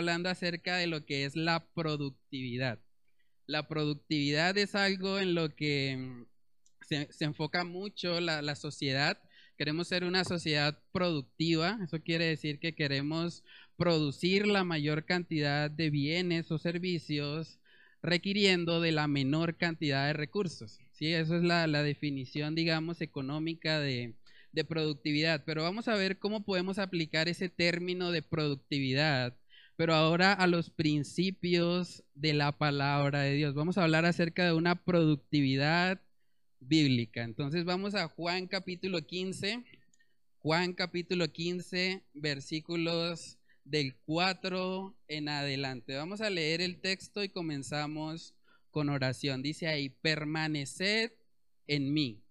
hablando acerca de lo que es la productividad. La productividad es algo en lo que mm, se, enfoca mucho la, la sociedad. Queremos ser una sociedad productiva. Eso quiere decir que queremos producir la mayor cantidad de bienes o servicios requiriendo de la menor cantidad de recursos. ¿sí? Eso es la, definición, digamos, económica de, de, productividad. Pero vamos a ver cómo podemos aplicar ese término de productividad pero ahora a los principios de la palabra de Dios. Vamos a hablar acerca de una productividad bíblica. Entonces vamos a Juan capítulo 15, Juan capítulo 15, versículos del 4 en adelante. Vamos a leer el texto y comenzamos con oración. Dice ahí, permaneced en mí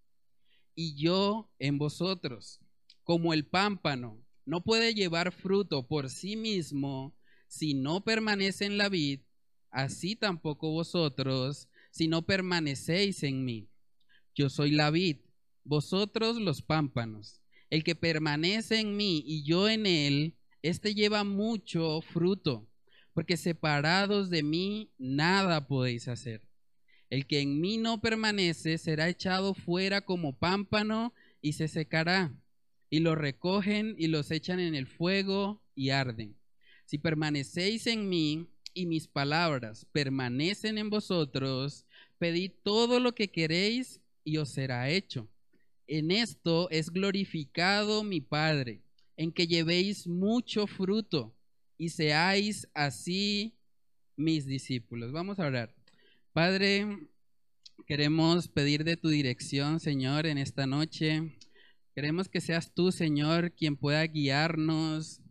y yo en vosotros, como el pámpano no puede llevar fruto por sí mismo si no permanece en la vid, así tampoco vosotros, si no permanecéis en mí. Yo soy la vid, vosotros los pámpanos. El que permanece en mí y yo en él, éste lleva mucho fruto, porque separados de mí nada podéis hacer. El que en mí no permanece será echado fuera como pámpano y se secará. Y lo recogen y los echan en el fuego y arden. Si permanecéis en mí y mis palabras permanecen en vosotros, pedid todo lo que queréis y os será hecho. En esto es glorificado mi Padre, en que llevéis mucho fruto y seáis así mis discípulos. Vamos a orar. Padre, queremos pedir de tu dirección, Señor, en esta noche. Queremos que seas tú, Señor, quien pueda guiarnos,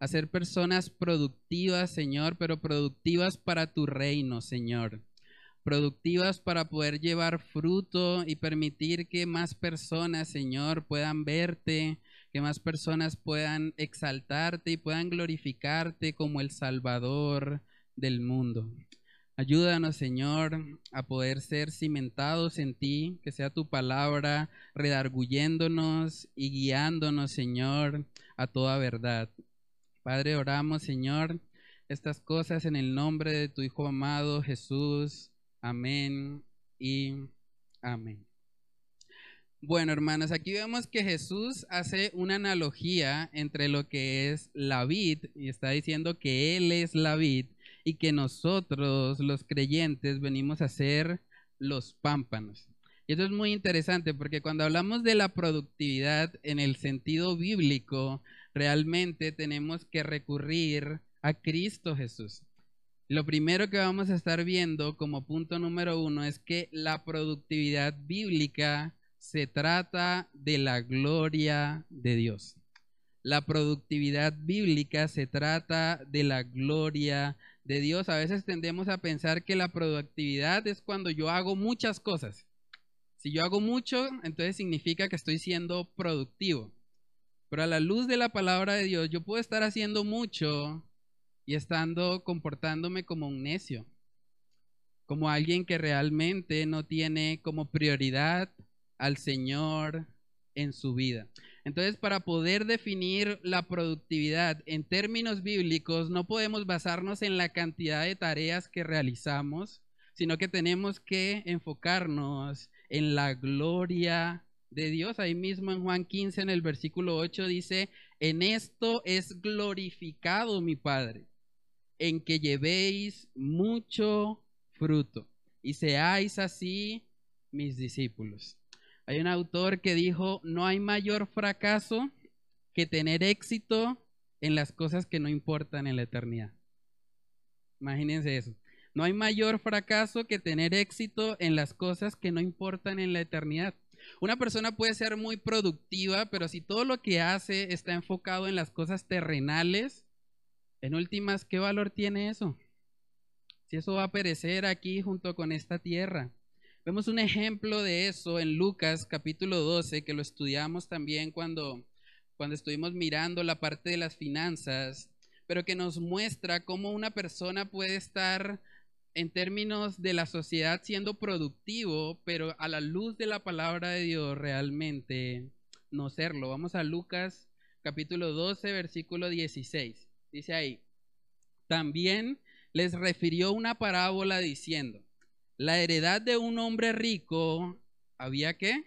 a ser personas productivas, Señor, pero productivas para tu reino, Señor. Productivas para poder llevar fruto y permitir que más personas, Señor, puedan verte, que más personas puedan exaltarte y puedan glorificarte como el Salvador del mundo. Ayúdanos, Señor, a poder ser cimentados en ti, que sea tu palabra redarguyéndonos y guiándonos, Señor, a toda verdad. Padre, oramos, Señor, estas cosas en el nombre de tu Hijo amado Jesús. Amén y amén. Bueno, hermanos, aquí vemos que Jesús hace una analogía entre lo que es la vid y está diciendo que Él es la vid y que nosotros, los creyentes, venimos a ser los pámpanos. Y esto es muy interesante porque cuando hablamos de la productividad en el sentido bíblico, realmente tenemos que recurrir a Cristo Jesús. Lo primero que vamos a estar viendo como punto número uno es que la productividad bíblica se trata de la gloria de Dios. La productividad bíblica se trata de la gloria de Dios. A veces tendemos a pensar que la productividad es cuando yo hago muchas cosas. Si yo hago mucho, entonces significa que estoy siendo productivo. Pero a la luz de la palabra de Dios, yo puedo estar haciendo mucho y estando comportándome como un necio, como alguien que realmente no tiene como prioridad al Señor en su vida. Entonces, para poder definir la productividad en términos bíblicos, no podemos basarnos en la cantidad de tareas que realizamos, sino que tenemos que enfocarnos en la gloria de Dios. Ahí mismo en Juan 15, en el versículo 8, dice, en esto es glorificado mi Padre, en que llevéis mucho fruto y seáis así mis discípulos. Hay un autor que dijo, no hay mayor fracaso que tener éxito en las cosas que no importan en la eternidad. Imagínense eso. No hay mayor fracaso que tener éxito en las cosas que no importan en la eternidad. Una persona puede ser muy productiva, pero si todo lo que hace está enfocado en las cosas terrenales, en últimas, ¿qué valor tiene eso? Si eso va a perecer aquí junto con esta tierra. Vemos un ejemplo de eso en Lucas capítulo 12, que lo estudiamos también cuando, cuando estuvimos mirando la parte de las finanzas. pero que nos muestra cómo una persona puede estar en términos de la sociedad siendo productivo, pero a la luz de la palabra de Dios realmente no serlo. Vamos a Lucas capítulo 12, versículo 16. Dice ahí, también les refirió una parábola diciendo, la heredad de un hombre rico había que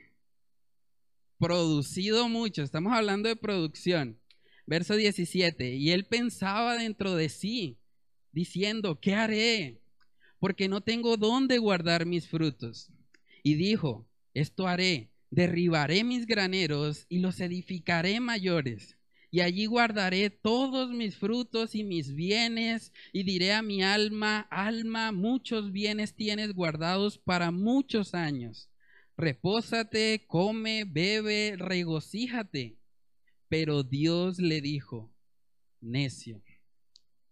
producido mucho, estamos hablando de producción. Verso 17, y él pensaba dentro de sí, diciendo, ¿qué haré? Porque no tengo dónde guardar mis frutos. Y dijo, esto haré, derribaré mis graneros y los edificaré mayores y allí guardaré todos mis frutos y mis bienes, y diré a mi alma, alma, muchos bienes tienes guardados para muchos años. Repósate, come, bebe, regocíjate. Pero Dios le dijo, necio,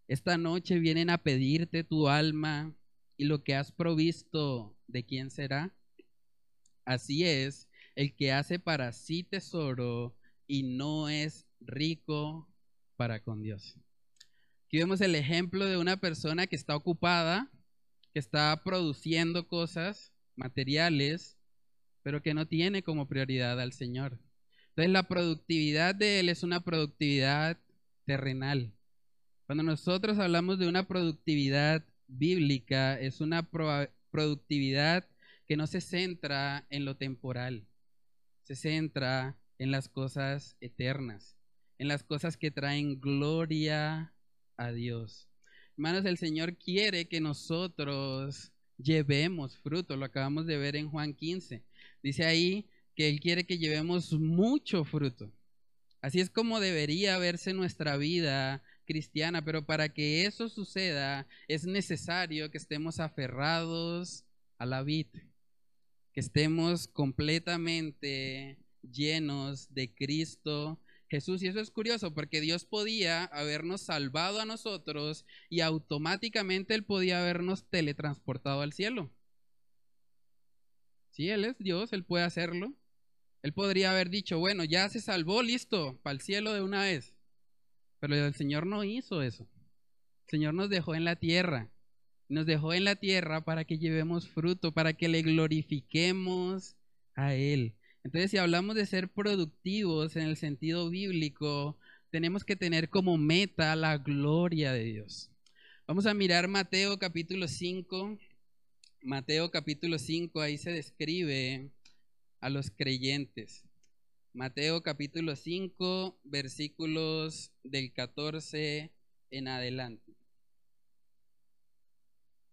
esta noche vienen a pedirte tu alma y lo que has provisto, ¿de quién será? Así es, el que hace para sí tesoro y no es rico para con Dios. Aquí vemos el ejemplo de una persona que está ocupada, que está produciendo cosas materiales, pero que no tiene como prioridad al Señor. Entonces la productividad de Él es una productividad terrenal. Cuando nosotros hablamos de una productividad bíblica, es una productividad que no se centra en lo temporal, se centra en las cosas eternas en las cosas que traen gloria a Dios. Hermanos, el Señor quiere que nosotros llevemos fruto, lo acabamos de ver en Juan 15. Dice ahí que Él quiere que llevemos mucho fruto. Así es como debería verse nuestra vida cristiana, pero para que eso suceda es necesario que estemos aferrados a la vida, que estemos completamente llenos de Cristo Jesús. Y eso es curioso porque Dios podía habernos salvado a nosotros y automáticamente Él podía habernos teletransportado al cielo. Si Él es Dios, Él puede hacerlo. Él podría haber dicho, bueno, ya se salvó, listo, para el cielo de una vez. Pero el Señor no hizo eso. El Señor nos dejó en la tierra. Nos dejó en la tierra para que llevemos fruto, para que le glorifiquemos a Él. Entonces, si hablamos de ser productivos en el sentido bíblico, tenemos que tener como meta la gloria de Dios. Vamos a mirar Mateo capítulo 5. Mateo capítulo 5, ahí se describe a los creyentes. Mateo capítulo 5, versículos del 14 en adelante.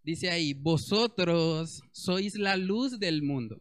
Dice ahí, vosotros sois la luz del mundo.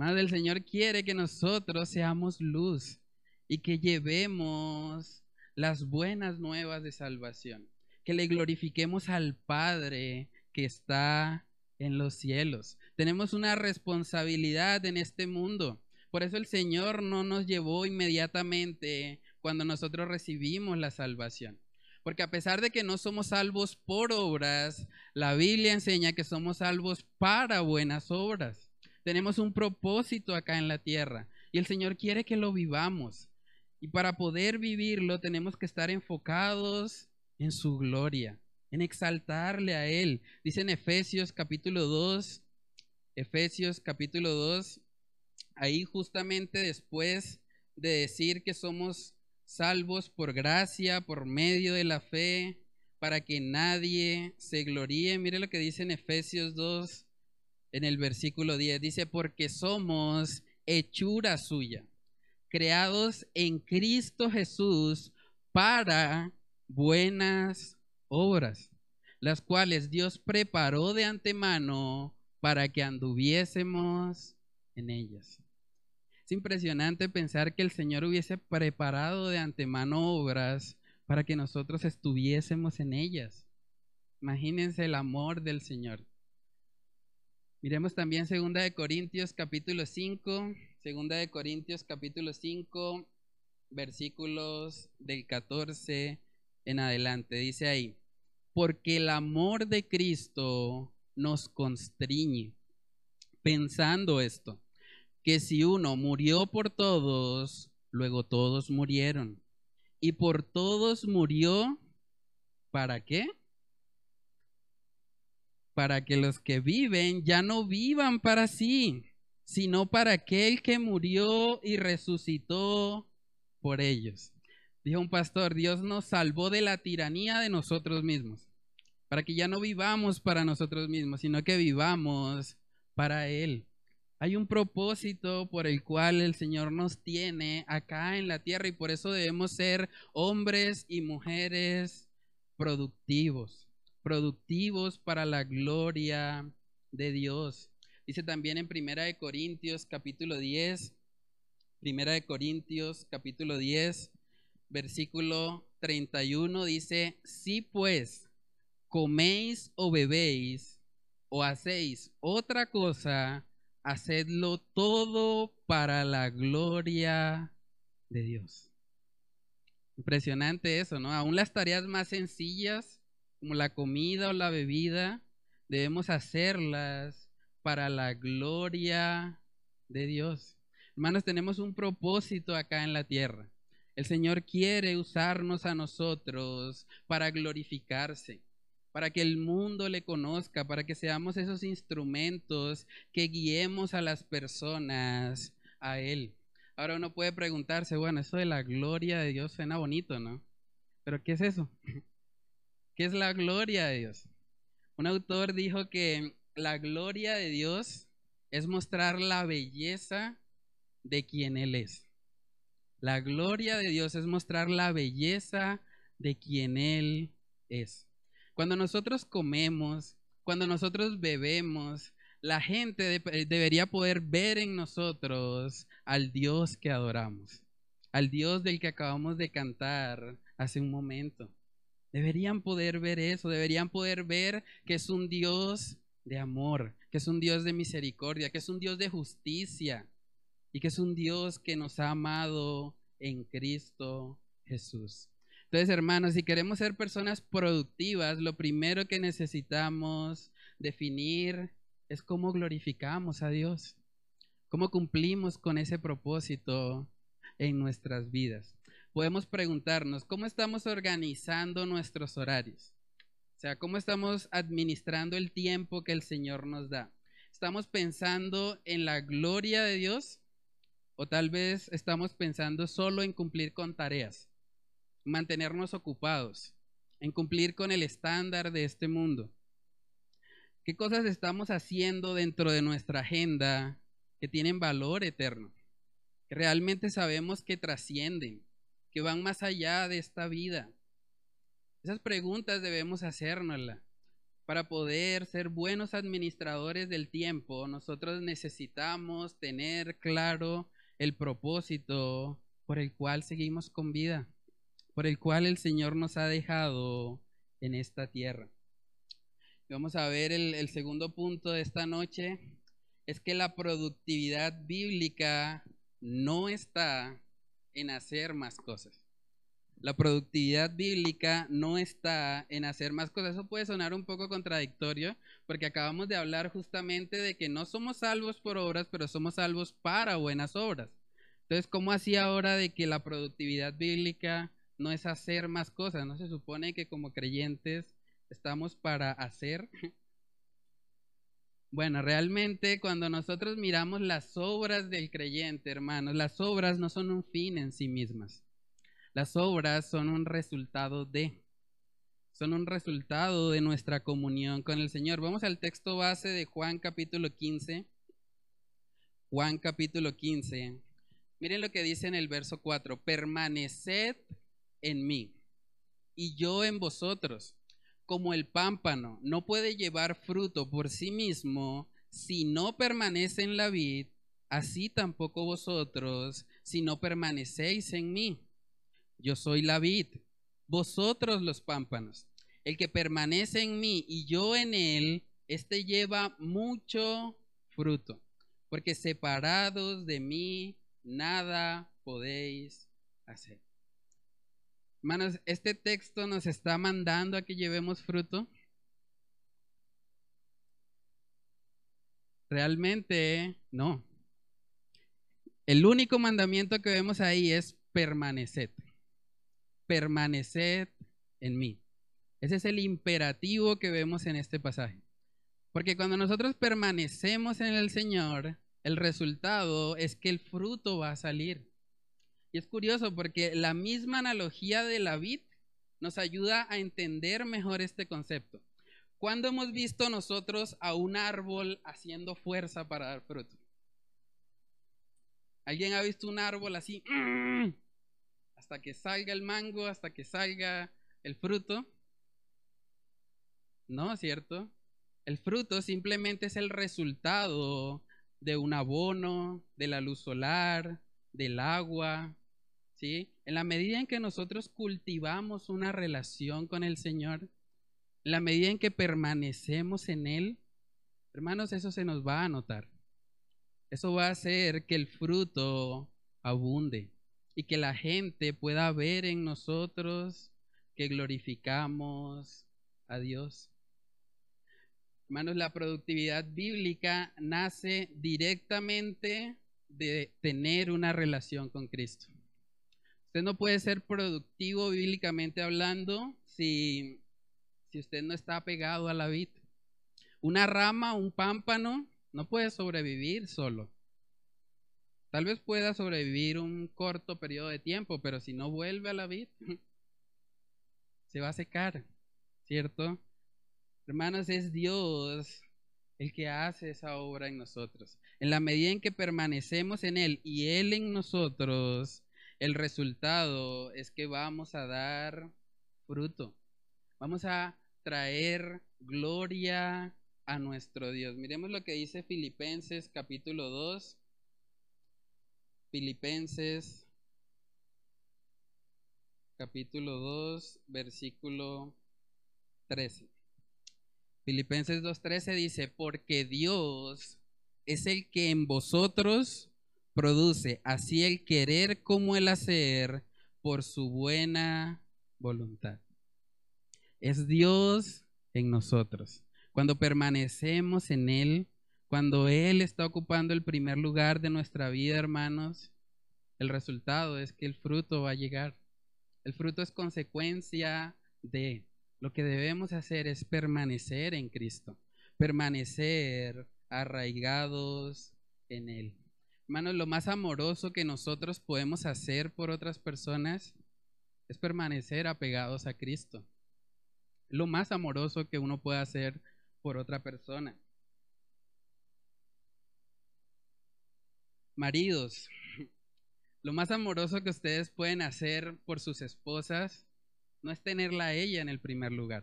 Más el Señor quiere que nosotros seamos luz y que llevemos las buenas nuevas de salvación, que le glorifiquemos al Padre que está en los cielos. Tenemos una responsabilidad en este mundo. Por eso el Señor no nos llevó inmediatamente cuando nosotros recibimos la salvación. Porque a pesar de que no somos salvos por obras, la Biblia enseña que somos salvos para buenas obras. Tenemos un propósito acá en la tierra y el Señor quiere que lo vivamos. Y para poder vivirlo tenemos que estar enfocados en su gloria, en exaltarle a Él. Dice en Efesios capítulo 2, Efesios capítulo 2, ahí justamente después de decir que somos salvos por gracia, por medio de la fe, para que nadie se gloríe. Mire lo que dice en Efesios 2, en el versículo 10. Dice, porque somos hechura suya, creados en Cristo Jesús para buenas obras, las cuales Dios preparó de antemano para que anduviésemos en ellas. Es impresionante pensar que el Señor hubiese preparado de antemano obras para que nosotros estuviésemos en ellas. Imagínense el amor del Señor. Miremos también segunda de Corintios capítulo 5, segunda de Corintios capítulo 5, versículos del 14 en adelante. Dice ahí, porque el amor de Cristo nos constriñe, pensando esto, que si uno murió por todos, luego todos murieron. Y por todos murió, ¿para qué? Para que los que viven ya no vivan para sí, sino para aquel que murió y resucitó por ellos. Dijo un pastor, Dios nos salvó de la tiranía de nosotros mismos, para que ya no vivamos para nosotros mismos, sino que vivamos para Él. Hay un propósito por el cual el Señor nos tiene acá en la tierra y por eso debemos ser hombres y mujeres productivos productivos para la gloria de Dios. Dice también en Primera de Corintios capítulo 10, Primera de Corintios capítulo 10, versículo 31 dice, si pues coméis o bebéis o hacéis otra cosa, hacedlo todo para la gloria de Dios. Impresionante eso, ¿no? Aún las tareas más sencillas como la comida o la bebida, debemos hacerlas para la gloria de Dios. Hermanos, tenemos un propósito acá en la tierra. El Señor quiere usarnos a nosotros para glorificarse, para que el mundo le conozca, para que seamos esos instrumentos que guiemos a las personas a Él. Ahora uno puede preguntarse, bueno, eso de la gloria de Dios suena bonito, ¿no? Pero ¿qué es eso? ¿Qué es la gloria de Dios? Un autor dijo que la gloria de Dios es mostrar la belleza de quien Él es. La gloria de Dios es mostrar la belleza de quien Él es. Cuando nosotros comemos, cuando nosotros bebemos, la gente debería poder ver en nosotros al Dios que adoramos, al Dios del que acabamos de cantar hace un momento. Deberían poder ver eso, deberían poder ver que es un Dios de amor, que es un Dios de misericordia, que es un Dios de justicia y que es un Dios que nos ha amado en Cristo Jesús. Entonces, hermanos, si queremos ser personas productivas, lo primero que necesitamos definir es cómo glorificamos a Dios, cómo cumplimos con ese propósito en nuestras vidas podemos preguntarnos, ¿cómo estamos organizando nuestros horarios? O sea, ¿cómo estamos administrando el tiempo que el Señor nos da? ¿Estamos pensando en la gloria de Dios? ¿O tal vez estamos pensando solo en cumplir con tareas, mantenernos ocupados, en cumplir con el estándar de este mundo? ¿Qué cosas estamos haciendo dentro de nuestra agenda que tienen valor eterno? Que realmente sabemos que trascienden, que van más allá de esta vida. Esas preguntas debemos hacérnoslas. Para poder ser buenos administradores del tiempo, nosotros necesitamos tener claro el propósito por el cual seguimos con vida, por el cual el Señor nos ha dejado en esta tierra. vamos a ver el, el segundo punto de esta noche, es que la productividad bíblica no está en hacer más cosas. La productividad bíblica no está en hacer más cosas. Eso puede sonar un poco contradictorio porque acabamos de hablar justamente de que no somos salvos por obras, pero somos salvos para buenas obras. Entonces, ¿cómo así ahora de que la productividad bíblica no es hacer más cosas? ¿No se supone que como creyentes estamos para hacer? Bueno, realmente cuando nosotros miramos las obras del creyente, hermanos, las obras no son un fin en sí mismas. Las obras son un resultado de, son un resultado de nuestra comunión con el Señor. Vamos al texto base de Juan capítulo 15. Juan capítulo 15. Miren lo que dice en el verso 4. Permaneced en mí y yo en vosotros como el pámpano no puede llevar fruto por sí mismo si no permanece en la vid, así tampoco vosotros si no permanecéis en mí. Yo soy la vid, vosotros los pámpanos. El que permanece en mí y yo en él, este lleva mucho fruto, porque separados de mí nada podéis hacer. Hermanos, este texto nos está mandando a que llevemos fruto. Realmente no. El único mandamiento que vemos ahí es permaneced. Permaneced en mí. Ese es el imperativo que vemos en este pasaje. Porque cuando nosotros permanecemos en el Señor, el resultado es que el fruto va a salir. Y es curioso porque la misma analogía de la vid nos ayuda a entender mejor este concepto. ¿Cuándo hemos visto nosotros a un árbol haciendo fuerza para dar fruto? ¿Alguien ha visto un árbol así? Hasta que salga el mango, hasta que salga el fruto. No, ¿cierto? El fruto simplemente es el resultado de un abono, de la luz solar, del agua, ¿sí? En la medida en que nosotros cultivamos una relación con el Señor, en la medida en que permanecemos en Él, hermanos, eso se nos va a notar. Eso va a hacer que el fruto abunde y que la gente pueda ver en nosotros que glorificamos a Dios. Hermanos, la productividad bíblica nace directamente de tener una relación con Cristo. Usted no puede ser productivo bíblicamente hablando si, si usted no está apegado a la vid. Una rama, un pámpano, no puede sobrevivir solo. Tal vez pueda sobrevivir un corto periodo de tiempo, pero si no vuelve a la vid, se va a secar, ¿cierto? Hermanos, es Dios el que hace esa obra en nosotros. En la medida en que permanecemos en Él y Él en nosotros, el resultado es que vamos a dar fruto. Vamos a traer gloria a nuestro Dios. Miremos lo que dice Filipenses capítulo 2. Filipenses capítulo 2, versículo 13. Filipenses 2.13 dice, porque Dios es el que en vosotros produce así el querer como el hacer por su buena voluntad. Es Dios en nosotros. Cuando permanecemos en Él, cuando Él está ocupando el primer lugar de nuestra vida, hermanos, el resultado es que el fruto va a llegar. El fruto es consecuencia de lo que debemos hacer es permanecer en Cristo, permanecer arraigados en Él. Hermanos, lo más amoroso que nosotros podemos hacer por otras personas es permanecer apegados a Cristo. Lo más amoroso que uno puede hacer por otra persona. Maridos, lo más amoroso que ustedes pueden hacer por sus esposas no es tenerla a ella en el primer lugar.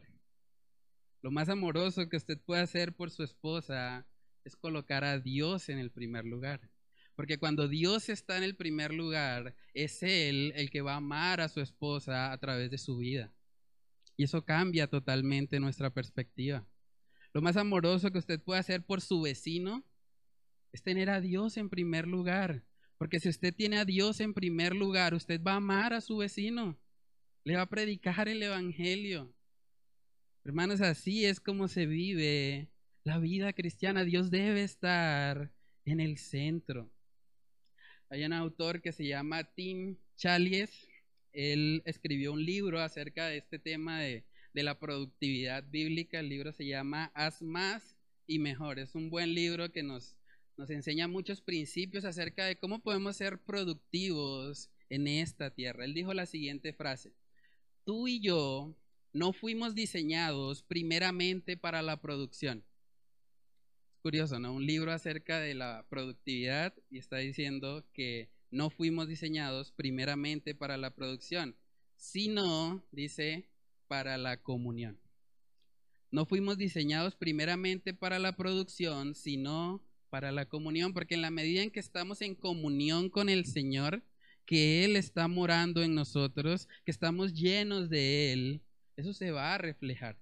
Lo más amoroso que usted puede hacer por su esposa es colocar a Dios en el primer lugar. Porque cuando Dios está en el primer lugar, es Él el que va a amar a su esposa a través de su vida. Y eso cambia totalmente nuestra perspectiva. Lo más amoroso que usted puede hacer por su vecino es tener a Dios en primer lugar. Porque si usted tiene a Dios en primer lugar, usted va a amar a su vecino le va a predicar el Evangelio. Hermanos, así es como se vive la vida cristiana. Dios debe estar en el centro. Hay un autor que se llama Tim Chalies. Él escribió un libro acerca de este tema de, la productividad bíblica. El libro se llama Haz más y mejor. Es un buen libro que nos, nos enseña muchos principios acerca de cómo podemos ser productivos en esta tierra. Él dijo la siguiente frase tú y yo no fuimos diseñados primeramente para la producción. Curioso, ¿no? Un libro acerca de la productividad y está diciendo que no fuimos diseñados primeramente para la producción, sino, dice, para la comunión. No fuimos diseñados primeramente para la producción, sino para la comunión, porque en la medida en que estamos en comunión con el Señor, que Él está morando en nosotros, que estamos llenos de Él, eso se va a reflejar.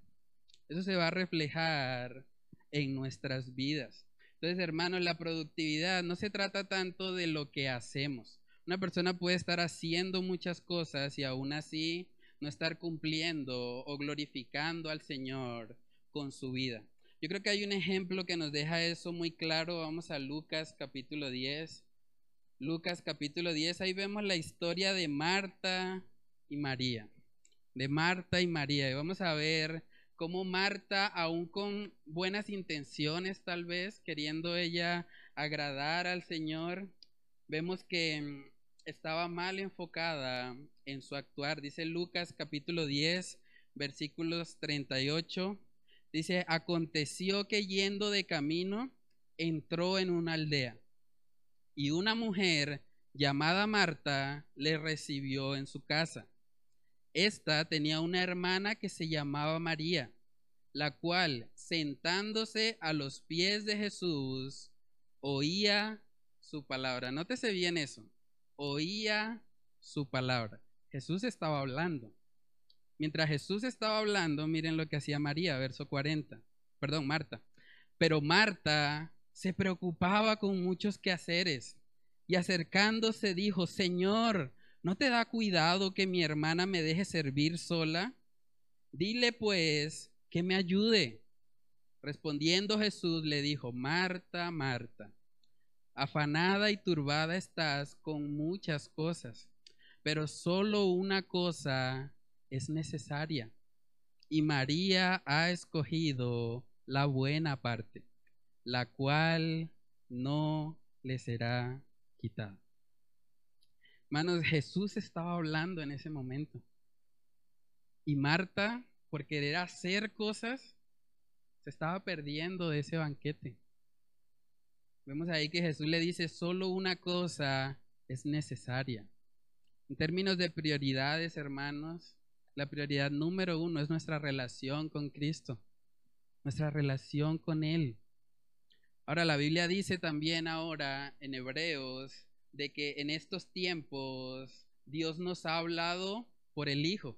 Eso se va a reflejar en nuestras vidas. Entonces, hermanos, la productividad no se trata tanto de lo que hacemos. Una persona puede estar haciendo muchas cosas y aún así no estar cumpliendo o glorificando al Señor con su vida. Yo creo que hay un ejemplo que nos deja eso muy claro. Vamos a Lucas capítulo 10. Lucas capítulo 10, ahí vemos la historia de Marta y María. De Marta y María. Y vamos a ver cómo Marta, aún con buenas intenciones tal vez, queriendo ella agradar al Señor, vemos que mm, estaba mal enfocada en su actuar. Dice Lucas capítulo 10, versículos 38. Dice, aconteció que yendo de camino, entró en una aldea y una mujer llamada Marta le recibió en su casa. Esta tenía una hermana que se llamaba María, la cual, sentándose a los pies de Jesús, oía su palabra. Nótese bien eso, oía su palabra. Jesús estaba hablando. Mientras Jesús estaba hablando, miren lo que hacía María, verso 40. Perdón, Marta. Pero Marta se preocupaba con muchos quehaceres y acercándose dijo, Señor, ¿no te da cuidado que mi hermana me deje servir sola? Dile pues que me ayude. Respondiendo Jesús le dijo, Marta, Marta, afanada y turbada estás con muchas cosas, pero solo una cosa es necesaria. Y María ha escogido la buena parte, la cual no le será quitada. Hermanos, Jesús estaba hablando en ese momento. Y Marta, por querer hacer cosas, se estaba perdiendo de ese banquete. Vemos ahí que Jesús le dice, solo una cosa es necesaria. En términos de prioridades, hermanos, la prioridad número uno es nuestra relación con Cristo, nuestra relación con Él. Ahora la Biblia dice también ahora en Hebreos de que en estos tiempos Dios nos ha hablado por el Hijo,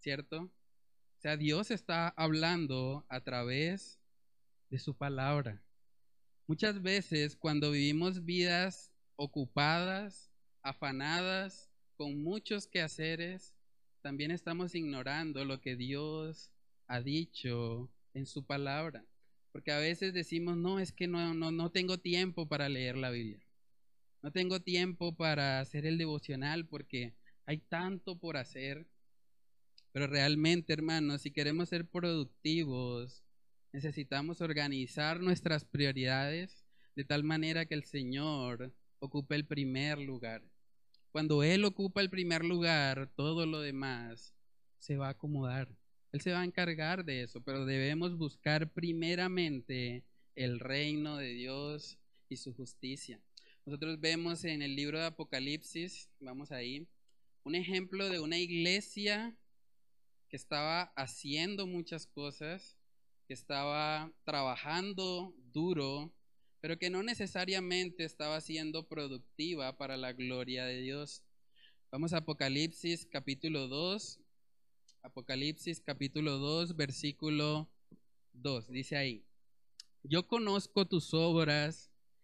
¿cierto? O sea, Dios está hablando a través de su palabra. Muchas veces cuando vivimos vidas ocupadas, afanadas, con muchos quehaceres, también estamos ignorando lo que Dios ha dicho en su palabra. Porque a veces decimos, no, es que no, no, no tengo tiempo para leer la Biblia. No tengo tiempo para hacer el devocional porque hay tanto por hacer. Pero realmente, hermanos, si queremos ser productivos, necesitamos organizar nuestras prioridades de tal manera que el Señor ocupe el primer lugar. Cuando Él ocupa el primer lugar, todo lo demás se va a acomodar. Él se va a encargar de eso, pero debemos buscar primeramente el reino de Dios y su justicia. Nosotros vemos en el libro de Apocalipsis, vamos ahí, un ejemplo de una iglesia que estaba haciendo muchas cosas, que estaba trabajando duro, pero que no necesariamente estaba siendo productiva para la gloria de Dios. Vamos a Apocalipsis capítulo 2. Apocalipsis capítulo 2, versículo 2. Dice ahí, yo conozco tus obras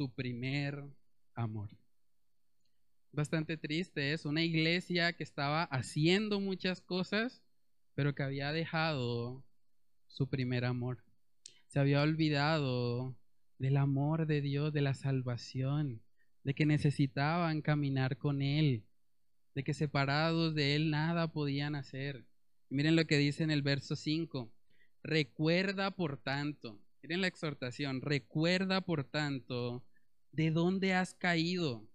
tu primer amor. Bastante triste es una iglesia que estaba haciendo muchas cosas, pero que había dejado su primer amor. Se había olvidado del amor de Dios, de la salvación, de que necesitaban caminar con Él, de que separados de Él nada podían hacer. Miren lo que dice en el verso 5. Recuerda por tanto, miren la exhortación, recuerda por tanto de dónde has caído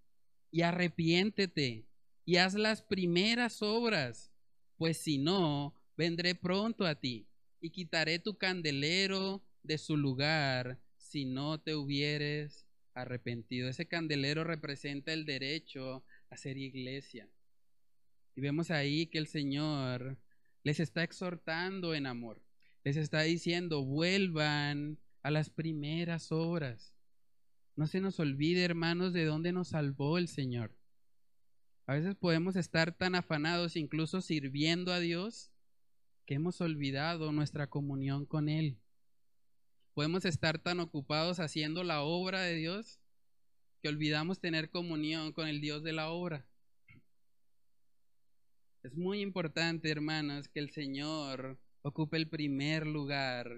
y arrepiéntete y haz las primeras obras, pues si no, vendré pronto a ti y quitaré tu candelero de su lugar si no te hubieres arrepentido. Ese candelero representa el derecho a ser iglesia. Y vemos ahí que el Señor les está exhortando en amor. Les está diciendo, vuelvan a las primeras obras. No se nos olvide, hermanos, de dónde nos salvó el Señor. A veces podemos estar tan afanados, incluso sirviendo a Dios, que hemos olvidado nuestra comunión con Él. Podemos estar tan ocupados haciendo la obra de Dios que olvidamos tener comunión con el Dios de la obra. Es muy importante, hermanos, que el Señor ocupe el primer lugar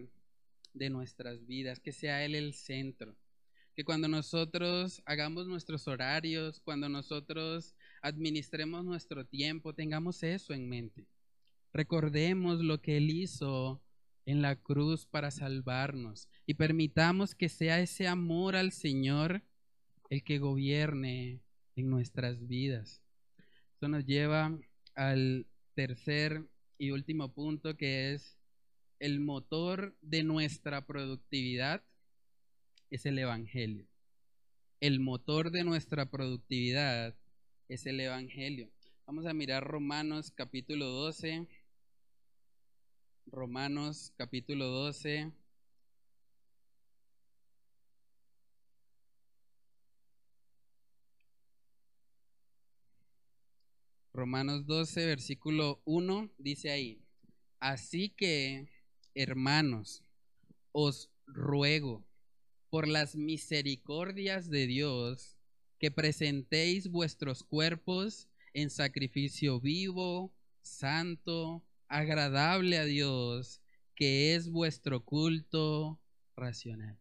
de nuestras vidas, que sea Él el centro. Que cuando nosotros hagamos nuestros horarios, cuando nosotros administremos nuestro tiempo, tengamos eso en mente. Recordemos lo que Él hizo en la cruz para salvarnos y permitamos que sea ese amor al Señor el que gobierne en nuestras vidas. Eso nos lleva al tercer y último punto que es el motor de nuestra productividad es el Evangelio. El motor de nuestra productividad es el Evangelio. Vamos a mirar Romanos capítulo 12. Romanos capítulo 12. Romanos 12, versículo 1, dice ahí, así que, hermanos, os ruego por las misericordias de Dios que presentéis vuestros cuerpos en sacrificio vivo, santo, agradable a Dios, que es vuestro culto racional.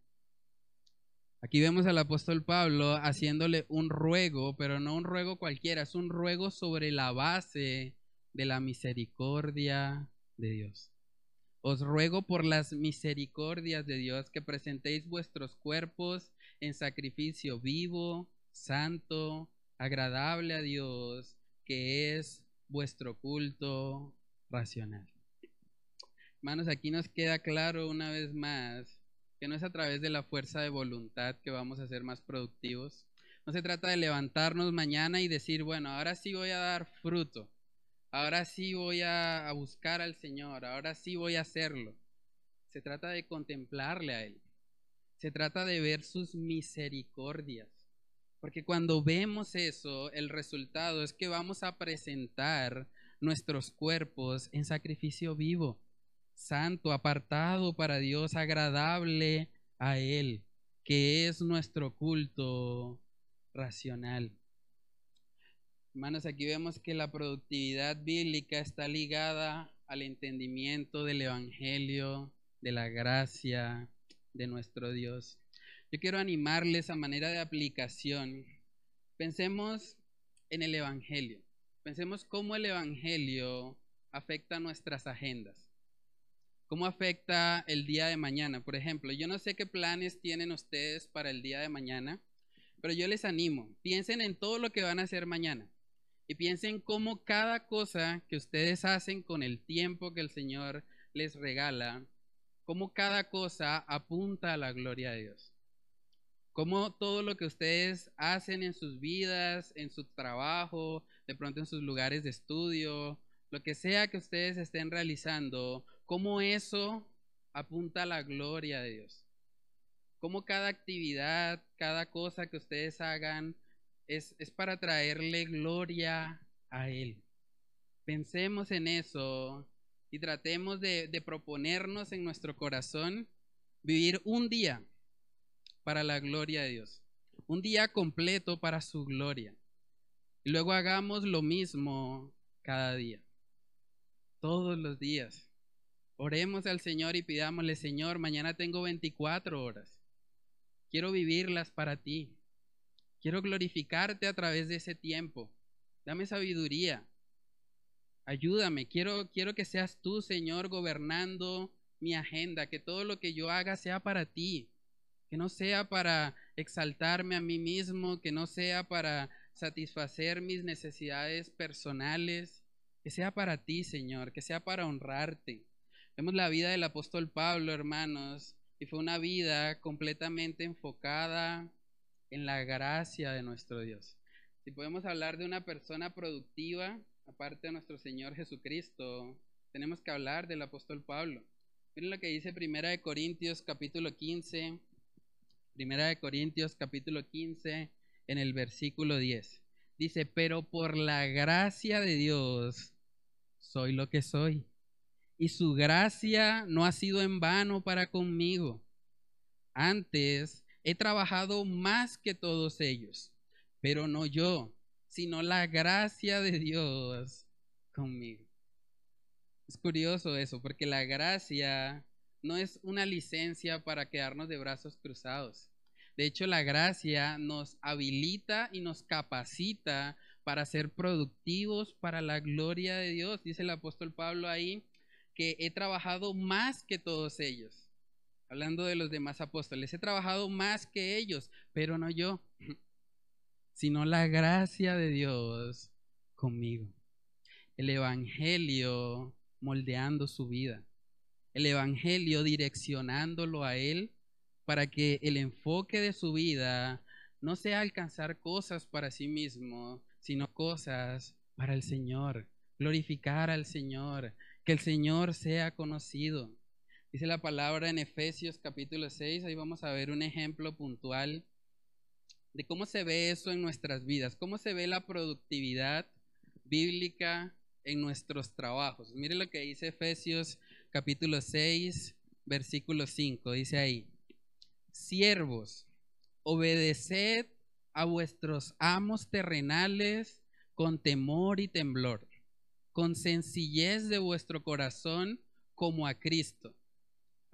Aquí vemos al apóstol Pablo haciéndole un ruego, pero no un ruego cualquiera, es un ruego sobre la base de la misericordia de Dios. Os ruego por las misericordias de Dios que presentéis vuestros cuerpos en sacrificio vivo, santo, agradable a Dios, que es vuestro culto racional. Hermanos, aquí nos queda claro una vez más que no es a través de la fuerza de voluntad que vamos a ser más productivos. No se trata de levantarnos mañana y decir, bueno, ahora sí voy a dar fruto, ahora sí voy a, buscar al Señor, ahora sí voy a hacerlo. Se trata de contemplarle a Él. Se trata de ver sus misericordias. Porque cuando vemos eso, el resultado es que vamos a presentar nuestros cuerpos en sacrificio vivo, santo, apartado para Dios, agradable a Él, que es nuestro culto racional. Hermanos, aquí vemos que la productividad bíblica está ligada al entendimiento del Evangelio, de la gracia de nuestro Dios. Yo quiero animarles a manera de aplicación. Pensemos en el Evangelio. Pensemos cómo el Evangelio afecta nuestras agendas. ¿Cómo afecta el día de mañana? Por ejemplo, yo no sé qué planes tienen ustedes para el día de mañana, pero yo les animo, piensen en todo lo que van a hacer mañana y piensen cómo cada cosa que ustedes hacen con el tiempo que el Señor les regala, cómo cada cosa apunta a la gloria de Dios. Cómo todo lo que ustedes hacen en sus vidas, en su trabajo, de pronto en sus lugares de estudio, lo que sea que ustedes estén realizando, cómo eso apunta a la gloria de Dios. Cómo cada actividad, cada cosa que ustedes hagan es, para traerle gloria a Él. Pensemos en eso y tratemos de, de proponernos en nuestro corazón vivir un día para la gloria de Dios. Un día completo para su gloria. Y luego hagamos lo mismo cada día. Todos los días. Oremos al Señor y pidámosle, Señor, mañana tengo 24 horas. Quiero vivirlas para ti. Quiero glorificarte a través de ese tiempo. Dame sabiduría. Ayúdame. Quiero, quiero que seas tú, Señor, gobernando mi agenda. Que todo lo que yo haga sea para ti. Que no sea para exaltarme a mí mismo. Que no sea para satisfacer mis necesidades personales, que sea para ti, Señor, que sea para honrarte. Vemos la vida del apóstol Pablo, hermanos, y fue una vida completamente enfocada en la gracia de nuestro Dios. Si podemos hablar de una persona productiva, aparte de nuestro Señor Jesucristo, tenemos que hablar del apóstol Pablo. Miren lo que dice Primera de Corintios capítulo 15, Primera de Corintios capítulo 15 en el versículo 10. Dice, pero por la gracia de Dios soy lo que soy. Y su gracia no ha sido en vano para conmigo. Antes he trabajado más que todos ellos, pero no yo, sino la gracia de Dios conmigo. Es curioso eso, porque la gracia no es una licencia para quedarnos de brazos cruzados. De hecho, la gracia nos habilita y nos capacita para ser productivos para la gloria de Dios. Dice el apóstol Pablo ahí que he trabajado más que todos ellos. Hablando de los demás apóstoles, he trabajado más que ellos, pero no yo, sino la gracia de Dios conmigo. El Evangelio moldeando su vida. El Evangelio direccionándolo a Él para que el enfoque de su vida no sea alcanzar cosas para sí mismo, sino cosas para el Señor, glorificar al Señor, que el Señor sea conocido. Dice la palabra en Efesios capítulo 6, ahí vamos a ver un ejemplo puntual de cómo se ve eso en nuestras vidas, cómo se ve la productividad bíblica en nuestros trabajos. Mire lo que dice Efesios capítulo 6, versículo 5. Dice ahí, siervos, obedeced a vuestros amos terrenales con temor y temblor, con sencillez de vuestro corazón como a Cristo.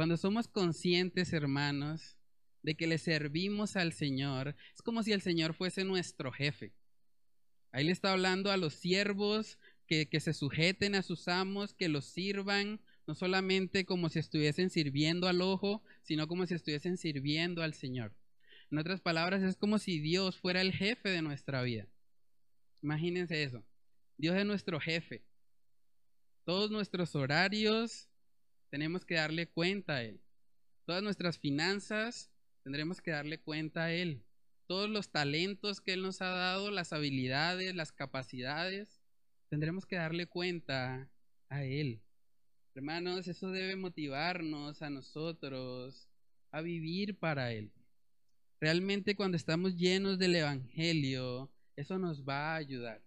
Cuando somos conscientes, hermanos, de que le servimos al Señor, es como si el Señor fuese nuestro jefe. Ahí le está hablando a los siervos que, se sujeten a sus amos, que los sirvan, no solamente como si estuviesen sirviendo al ojo, sino como si estuviesen sirviendo al Señor. En otras palabras, es como si Dios fuera el jefe de nuestra vida. Imagínense eso. Dios es nuestro jefe. Todos nuestros horarios tenemos que darle cuenta a Él. Todas nuestras finanzas tendremos que darle cuenta a Él. Todos los talentos que Él nos ha dado, las habilidades, las capacidades, tendremos que darle cuenta a Él. Hermanos, eso debe motivarnos a nosotros a vivir para Él. Realmente cuando estamos llenos del Evangelio, eso nos va a ayudar.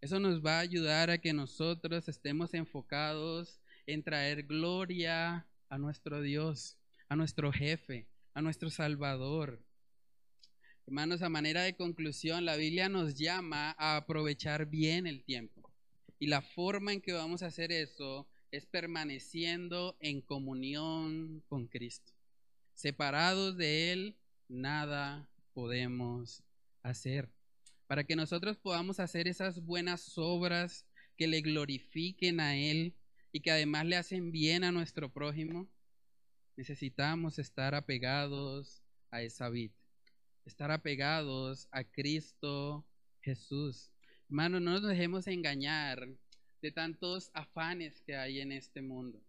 Eso nos va a ayudar a que nosotros estemos enfocados en traer gloria a nuestro Dios, a nuestro jefe, a nuestro Salvador. Hermanos, a manera de conclusión, la Biblia nos llama a aprovechar bien el tiempo. Y la forma en que vamos a hacer eso es permaneciendo en comunión con Cristo. Separados de Él, nada podemos hacer. Para que nosotros podamos hacer esas buenas obras que le glorifiquen a Él y que además le hacen bien a nuestro prójimo, necesitamos estar apegados a esa vida, estar apegados a Cristo Jesús. Hermano, no nos dejemos engañar de tantos afanes que hay en este mundo.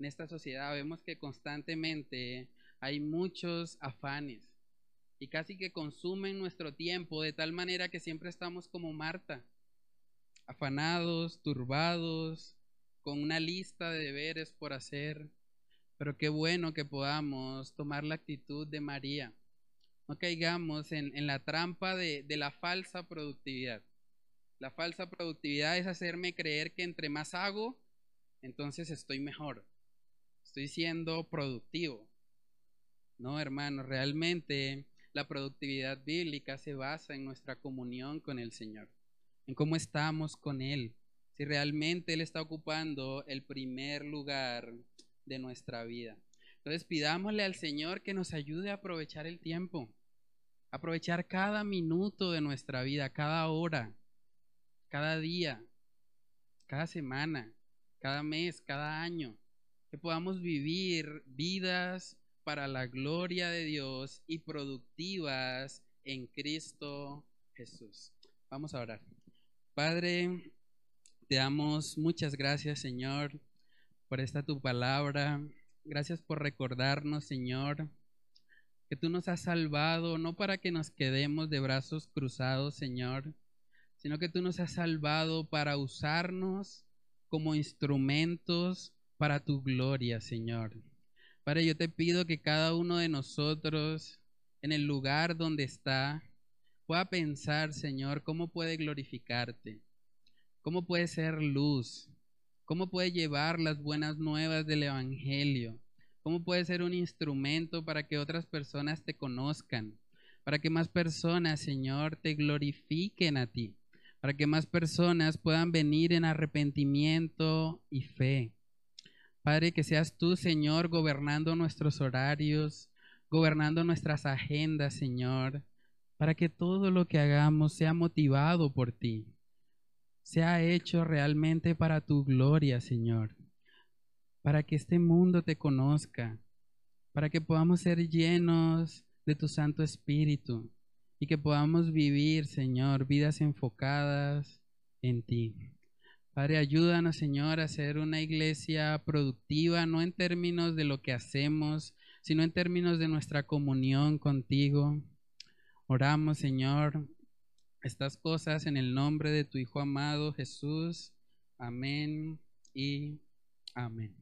En esta sociedad vemos que constantemente hay muchos afanes y casi que consumen nuestro tiempo de tal manera que siempre estamos como Marta, afanados, turbados, con una lista de deberes por hacer. Pero qué bueno que podamos tomar la actitud de María. No caigamos en, en la trampa de, de la falsa productividad. La falsa productividad es hacerme creer que entre más hago, entonces estoy mejor. Estoy siendo productivo. No, hermano, realmente la productividad bíblica se basa en nuestra comunión con el Señor. en cómo estamos con Él, si realmente Él está ocupando el primer lugar de nuestra vida. Entonces pidámosle al Señor que nos ayude a aprovechar el tiempo, aprovechar cada minuto de nuestra vida, cada hora, cada día, cada semana, cada mes, cada año, que podamos vivir vidas para la gloria de Dios y productivas en Cristo Jesús. Vamos a orar. Padre, te damos muchas gracias, Señor, por esta tu palabra. Gracias por recordarnos, Señor, que tú nos has salvado, no para que nos quedemos de brazos cruzados, Señor, sino que tú nos has salvado para usarnos como instrumentos para tu gloria, Señor. Padre, yo te pido que cada uno de nosotros, en el lugar donde está, pueda pensar, Señor, cómo puede glorificarte, cómo puede ser luz, cómo puede llevar las buenas nuevas del Evangelio, cómo puede ser un instrumento para que otras personas te conozcan, para que más personas, Señor, te glorifiquen a ti, para que más personas puedan venir en arrepentimiento y fe. Padre, que seas tú, Señor, gobernando nuestros horarios, gobernando nuestras agendas, Señor, para que todo lo que hagamos sea motivado por ti, sea hecho realmente para tu gloria, Señor, para que este mundo te conozca, para que podamos ser llenos de tu Santo Espíritu y que podamos vivir, Señor, vidas enfocadas en ti. Padre, ayúdanos, Señor, a ser una iglesia productiva, no en términos de lo que hacemos, sino en términos de nuestra comunión contigo. Oramos, Señor, estas cosas en el nombre de tu Hijo amado Jesús. Amén y amén.